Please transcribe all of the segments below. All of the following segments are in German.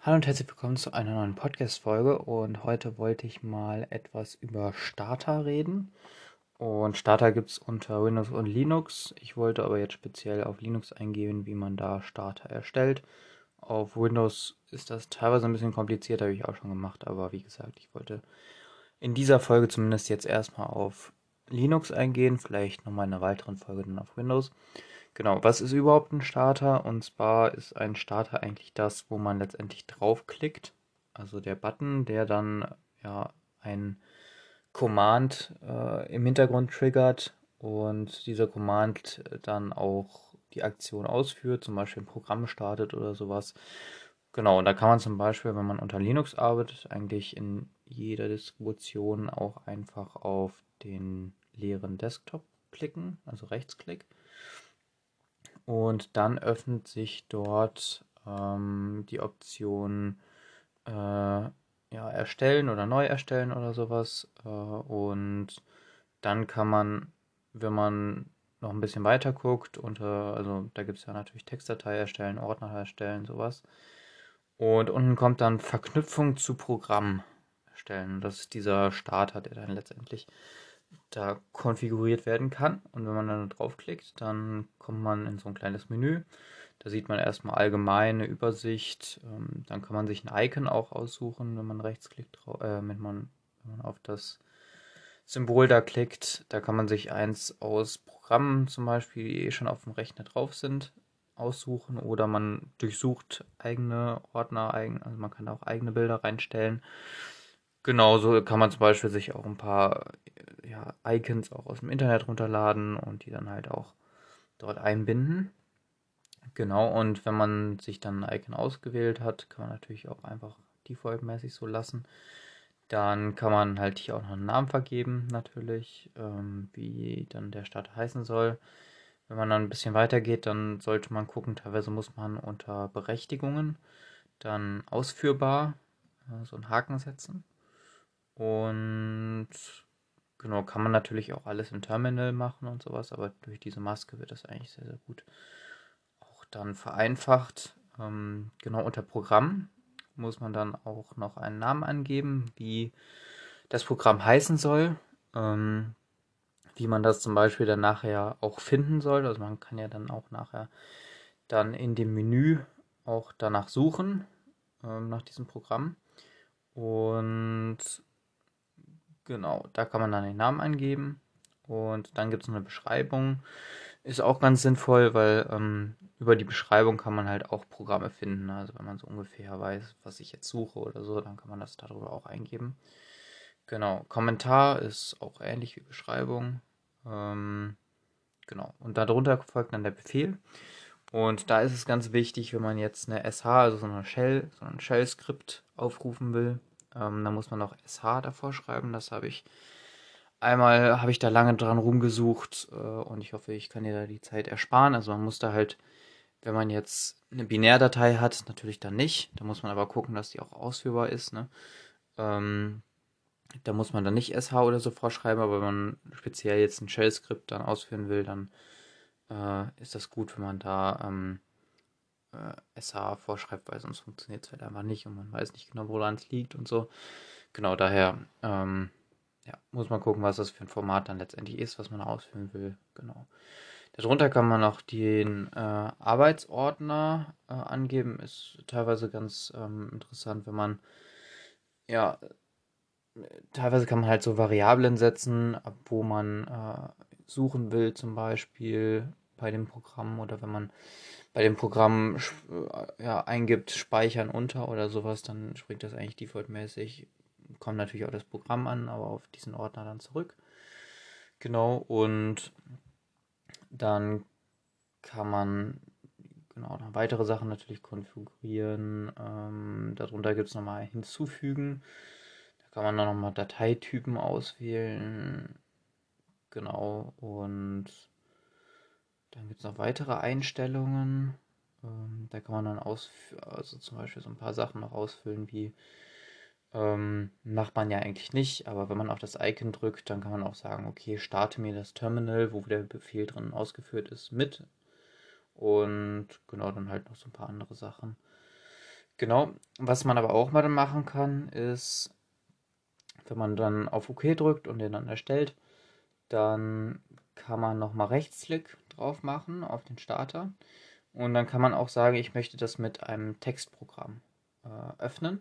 Hallo und herzlich willkommen zu einer neuen Podcast-Folge und heute wollte ich mal etwas über Starter reden. Und Starter gibt es unter Windows und Linux. Ich wollte aber jetzt speziell auf Linux eingehen, wie man da Starter erstellt. Auf Windows ist das teilweise ein bisschen kompliziert, habe ich auch schon gemacht, aber wie gesagt, ich wollte in dieser Folge zumindest jetzt erstmal auf Linux eingehen, vielleicht nochmal in einer weiteren Folge dann auf Windows. Genau, was ist überhaupt ein Starter? Und zwar ist ein Starter eigentlich das, wo man letztendlich draufklickt. Also der Button, der dann ja ein Command äh, im Hintergrund triggert und dieser Command dann auch die Aktion ausführt, zum Beispiel ein Programm startet oder sowas. Genau, und da kann man zum Beispiel, wenn man unter Linux arbeitet, eigentlich in jeder Distribution auch einfach auf den leeren Desktop klicken, also Rechtsklick. Und dann öffnet sich dort ähm, die Option äh, ja, erstellen oder neu erstellen oder sowas. Äh, und dann kann man, wenn man noch ein bisschen weiter guckt, unter, also da gibt es ja natürlich Textdatei erstellen, Ordner erstellen, sowas. Und unten kommt dann Verknüpfung zu Programm erstellen. Das ist dieser Starter, der dann letztendlich da konfiguriert werden kann. Und wenn man dann draufklickt, dann kommt man in so ein kleines Menü. Da sieht man erstmal allgemeine Übersicht. Ähm, dann kann man sich ein Icon auch aussuchen, wenn man rechtsklickt, äh, wenn, man, wenn man auf das Symbol da klickt. Da kann man sich eins aus Programmen zum Beispiel, die eh schon auf dem Rechner drauf sind, aussuchen. Oder man durchsucht eigene Ordner, also man kann auch eigene Bilder reinstellen. Genauso kann man zum Beispiel sich auch ein paar ja, Icons auch aus dem Internet runterladen und die dann halt auch dort einbinden. Genau, und wenn man sich dann ein Icon ausgewählt hat, kann man natürlich auch einfach defaultmäßig so lassen. Dann kann man halt hier auch noch einen Namen vergeben, natürlich, ähm, wie dann der Starter heißen soll. Wenn man dann ein bisschen weiter geht, dann sollte man gucken, teilweise muss man unter Berechtigungen dann ausführbar äh, so einen Haken setzen. Und Genau, kann man natürlich auch alles im Terminal machen und sowas, aber durch diese Maske wird das eigentlich sehr, sehr gut auch dann vereinfacht. Ähm, genau unter Programm muss man dann auch noch einen Namen angeben, wie das Programm heißen soll, ähm, wie man das zum Beispiel dann nachher auch finden soll. Also man kann ja dann auch nachher dann in dem Menü auch danach suchen, ähm, nach diesem Programm. Und Genau, da kann man dann den Namen eingeben und dann gibt es eine Beschreibung. Ist auch ganz sinnvoll, weil ähm, über die Beschreibung kann man halt auch Programme finden. Also wenn man so ungefähr weiß, was ich jetzt suche oder so, dann kann man das darüber auch eingeben. Genau, Kommentar ist auch ähnlich wie Beschreibung. Ähm, genau, und darunter folgt dann der Befehl. Und da ist es ganz wichtig, wenn man jetzt eine SH, also so eine Shell, so ein Shell-Skript aufrufen will, ähm, da muss man noch SH davor schreiben. Das habe ich einmal, habe ich da lange dran rumgesucht äh, und ich hoffe, ich kann dir da die Zeit ersparen. Also man muss da halt, wenn man jetzt eine Binärdatei hat, natürlich dann nicht. Da muss man aber gucken, dass die auch ausführbar ist. Ne? Ähm, da muss man dann nicht SH oder so vorschreiben, aber wenn man speziell jetzt ein Shell-Skript dann ausführen will, dann äh, ist das gut, wenn man da ähm, äh, SH vorschreibt, weil sonst funktioniert es halt einfach nicht und man weiß nicht genau, woran es liegt und so. Genau, daher ähm, ja, muss man gucken, was das für ein Format dann letztendlich ist, was man ausfüllen will. Genau. Darunter kann man noch den äh, Arbeitsordner äh, angeben. Ist teilweise ganz ähm, interessant, wenn man ja teilweise kann man halt so Variablen setzen, wo man äh, suchen will, zum Beispiel bei dem Programm oder wenn man bei dem Programm äh, ja, eingibt, speichern unter oder sowas, dann springt das eigentlich defaultmäßig. Kommt natürlich auch das Programm an, aber auf diesen Ordner dann zurück. Genau, und dann kann man genau noch weitere Sachen natürlich konfigurieren. Ähm, darunter gibt es nochmal hinzufügen. Da kann man dann nochmal Dateitypen auswählen. Genau, und dann gibt es noch weitere Einstellungen. Ähm, da kann man dann also zum Beispiel so ein paar Sachen noch ausfüllen, wie ähm, macht man ja eigentlich nicht, aber wenn man auf das Icon drückt, dann kann man auch sagen, okay, starte mir das Terminal, wo der Befehl drin ausgeführt ist, mit. Und genau, dann halt noch so ein paar andere Sachen. Genau, was man aber auch mal machen kann, ist, wenn man dann auf OK drückt und den dann erstellt, dann kann man nochmal Rechtsklick drauf machen auf den Starter. Und dann kann man auch sagen, ich möchte das mit einem Textprogramm äh, öffnen.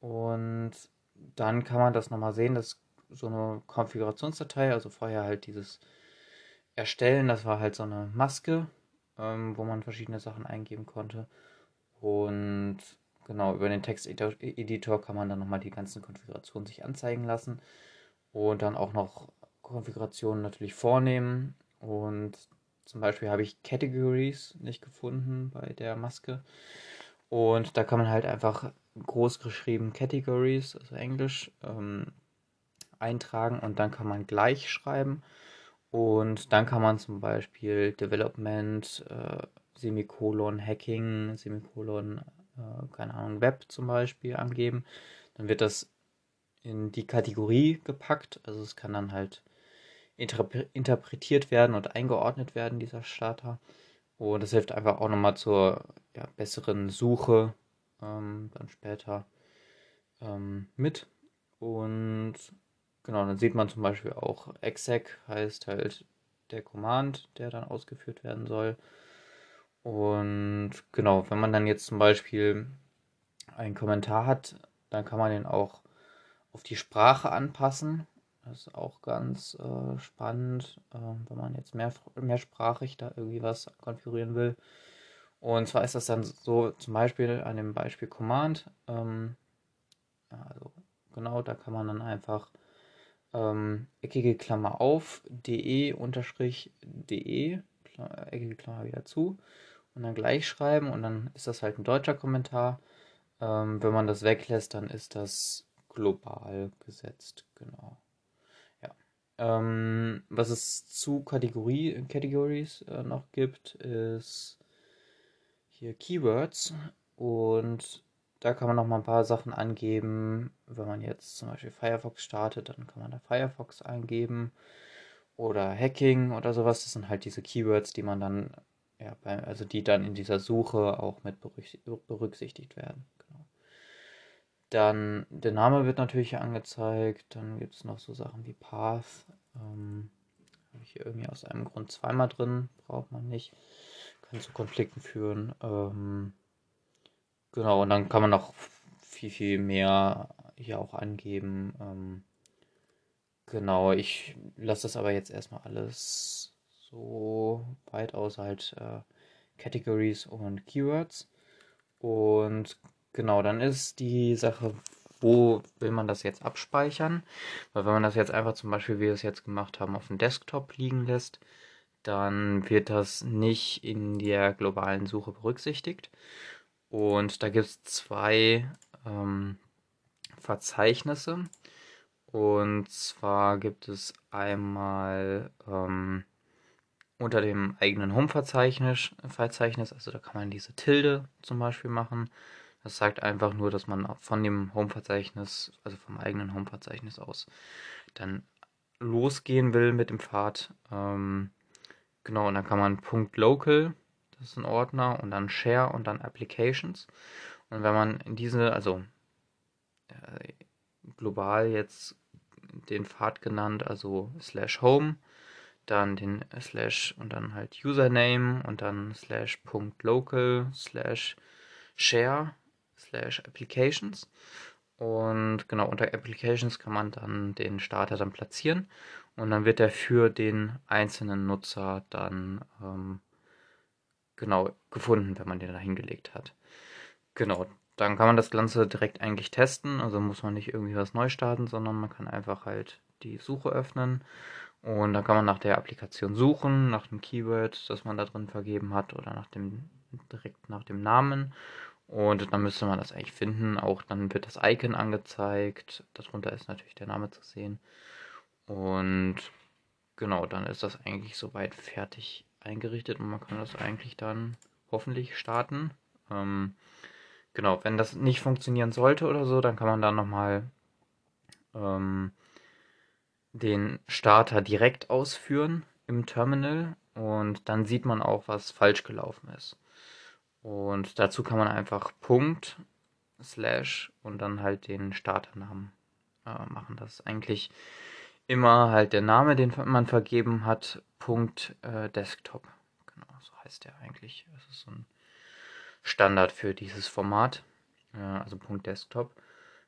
Und dann kann man das nochmal sehen, dass so eine Konfigurationsdatei, also vorher halt dieses Erstellen, das war halt so eine Maske, ähm, wo man verschiedene Sachen eingeben konnte. Und genau, über den Texteditor kann man dann nochmal die ganzen Konfigurationen sich anzeigen lassen und dann auch noch Konfigurationen natürlich vornehmen. Und zum Beispiel habe ich Categories nicht gefunden bei der Maske. Und da kann man halt einfach groß geschrieben Categories, also Englisch, ähm, eintragen und dann kann man gleich schreiben. Und dann kann man zum Beispiel Development, äh, Semikolon, Hacking, Semikolon, äh, keine Ahnung, Web zum Beispiel angeben. Dann wird das in die Kategorie gepackt. Also es kann dann halt interpretiert werden und eingeordnet werden, dieser Starter. Und das hilft einfach auch nochmal zur ja, besseren Suche ähm, dann später ähm, mit. Und genau, dann sieht man zum Beispiel auch exec heißt halt der Command, der dann ausgeführt werden soll. Und genau, wenn man dann jetzt zum Beispiel einen Kommentar hat, dann kann man den auch auf die Sprache anpassen. Das ist auch ganz äh, spannend, äh, wenn man jetzt mehr, mehrsprachig da irgendwie was konfigurieren will. Und zwar ist das dann so, zum Beispiel an dem Beispiel Command. Ähm, also genau, da kann man dann einfach ähm, eckige Klammer auf, de unterstrich de, eckige Klammer wieder zu und dann gleich schreiben und dann ist das halt ein deutscher Kommentar. Ähm, wenn man das weglässt, dann ist das global gesetzt, genau. Ähm, was es zu Kategorie, Categories äh, noch gibt, ist hier Keywords und da kann man noch mal ein paar Sachen angeben. Wenn man jetzt zum Beispiel Firefox startet, dann kann man da Firefox eingeben oder Hacking oder sowas. Das sind halt diese Keywords, die man dann ja, bei, also die dann in dieser Suche auch mit berücksichtigt werden. Dann der Name wird natürlich angezeigt. Dann gibt es noch so Sachen wie Path. Ähm, Habe ich hier irgendwie aus einem Grund zweimal drin, braucht man nicht. Kann zu Konflikten führen. Ähm, genau, und dann kann man noch viel, viel mehr hier auch angeben. Ähm, genau, ich lasse das aber jetzt erstmal alles so weit außer halt äh, Categories und Keywords. Und genau, dann ist die Sache, wo will man das jetzt abspeichern? Weil wenn man das jetzt einfach zum Beispiel, wie wir es jetzt gemacht haben, auf dem Desktop liegen lässt, dann wird das nicht in der globalen Suche berücksichtigt. Und da gibt es zwei ähm, Verzeichnisse. Und zwar gibt es einmal ähm, unter dem eigenen Home-Verzeichnis, Verzeichnis, also da kann man diese Tilde zum Beispiel machen. Das sagt einfach nur, dass man von dem Home-Verzeichnis, also vom eigenen Home-Verzeichnis aus, dann losgehen will mit dem Pfad. Ähm, genau, und dann kann man Punkt .local, das ist ein Ordner, und dann Share und dann Applications. Und wenn man diese, also äh, global jetzt den Pfad genannt, also slash home, dann den Slash und dann halt Username und dann Slash Punkt local Slash Share Slash Applications. Und genau unter Applications kann man dann den Starter dann platzieren und dann wird er für den einzelnen Nutzer dann ähm, genau gefunden, wenn man den da hingelegt hat. Genau, dann kann man das Ganze direkt eigentlich testen. Also muss man nicht irgendwie was neu starten, sondern man kann einfach halt die Suche öffnen und dann kann man nach der Applikation suchen, nach dem Keyword, das man da drin vergeben hat oder nach dem, direkt nach dem Namen. Und dann müsste man das eigentlich finden. Auch dann wird das Icon angezeigt. Darunter ist natürlich der Name zu sehen. Und genau, dann ist das eigentlich soweit fertig eingerichtet und man kann das eigentlich dann hoffentlich starten. Ähm, genau, wenn das nicht funktionieren sollte oder so, dann kann man dann nochmal ähm, den Starter direkt ausführen im Terminal und dann sieht man auch, was falsch gelaufen ist. Und dazu kann man einfach Punkt, Slash und dann halt den Starternamen äh, machen. Das ist eigentlich immer halt der Name, den man vergeben hat, Punkt äh, Desktop. Genau, so heißt der eigentlich. Das ist so ein Standard für dieses Format, äh, also Punkt Desktop.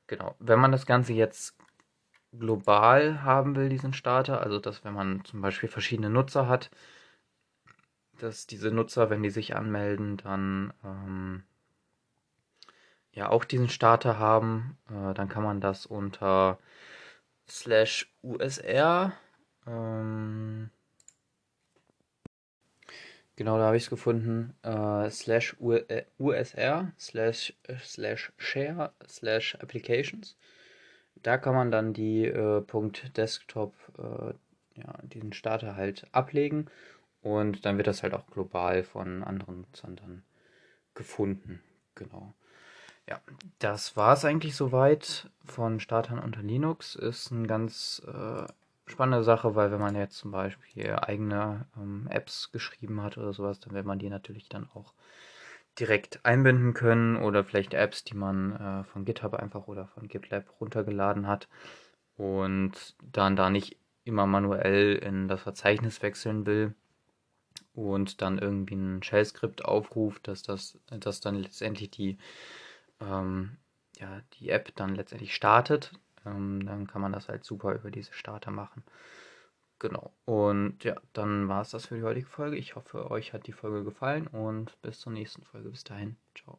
Genau, wenn man das Ganze jetzt global haben will, diesen Starter, also dass wenn man zum Beispiel verschiedene Nutzer hat, dass diese Nutzer, wenn die sich anmelden, dann ähm, ja auch diesen Starter haben, äh, dann kann man das unter slash USR ähm, genau da habe ich es gefunden. Äh, slash USR äh, slash, slash share slash applications. Da kann man dann die äh, Punkt Desktop, äh, ja, diesen Starter halt ablegen und dann wird das halt auch global von anderen Nutzern dann gefunden. Genau. Ja, das war es eigentlich soweit von Startern unter Linux. Ist eine ganz äh, spannende Sache, weil wenn man jetzt zum Beispiel eigene ähm, Apps geschrieben hat oder sowas, dann wird man die natürlich dann auch direkt einbinden können oder vielleicht Apps, die man äh, von GitHub einfach oder von GitLab runtergeladen hat und dann da nicht immer manuell in das Verzeichnis wechseln will und dann irgendwie ein Shell-Skript aufruft, dass das dass dann letztendlich die, ähm, ja, die App dann letztendlich startet. Ähm, dann kann man das halt super über diese Starter machen. Genau. Und ja, dann war es das für die heutige Folge. Ich hoffe, euch hat die Folge gefallen und bis zur nächsten Folge. Bis dahin. Ciao.